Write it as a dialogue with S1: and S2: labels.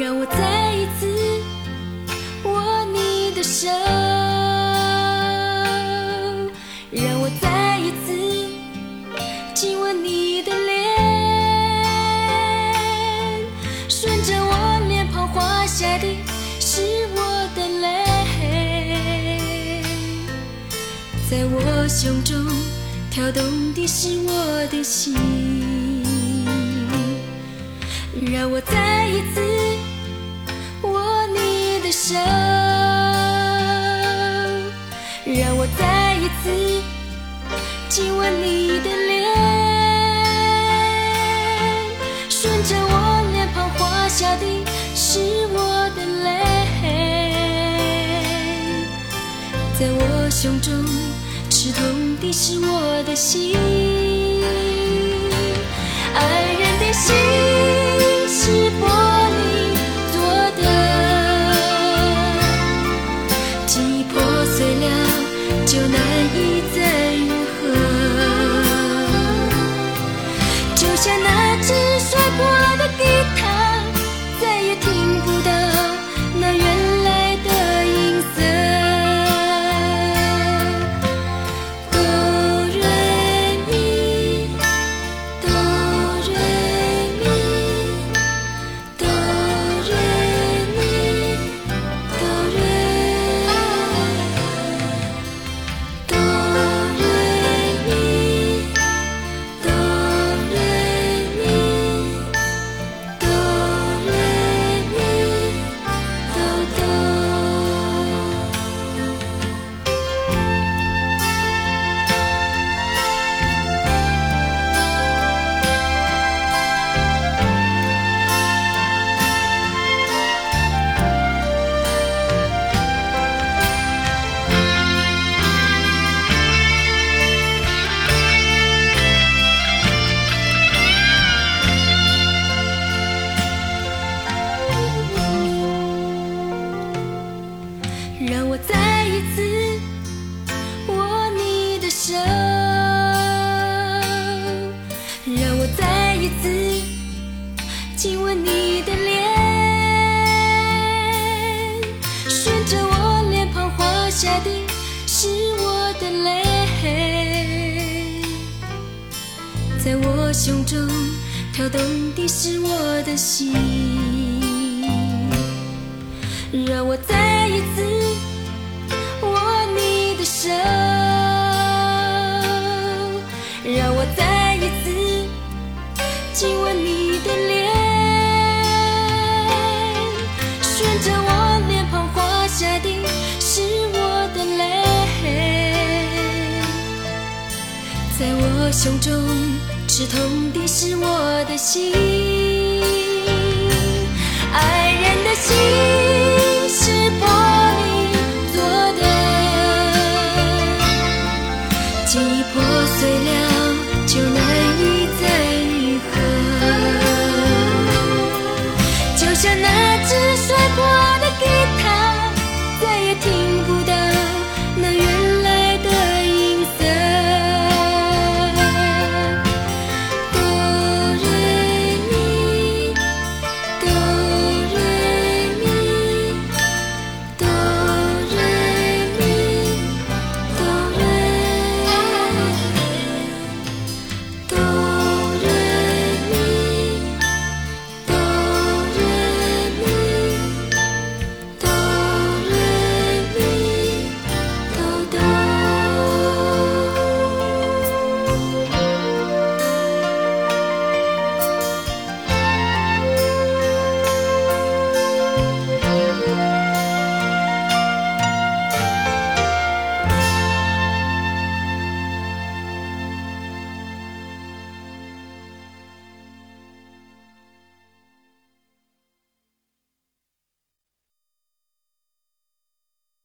S1: 让我再一次握你的手，让我再一次亲吻你的脸，顺着我脸庞滑下的是我的泪，在我胸中跳动的是我的心。让我再一次的手，让我再一次亲吻你的脸，顺着我脸庞滑下的是我的泪，在我胸中刺痛的是我的心，让我再一次握你的手，让我再一次亲吻你的脸，顺着我脸庞滑下的是我的泪，在我胸中跳动的是我的心。亲吻你的脸，顺着我脸庞滑下的是我的泪，在我胸中刺痛的是我的心，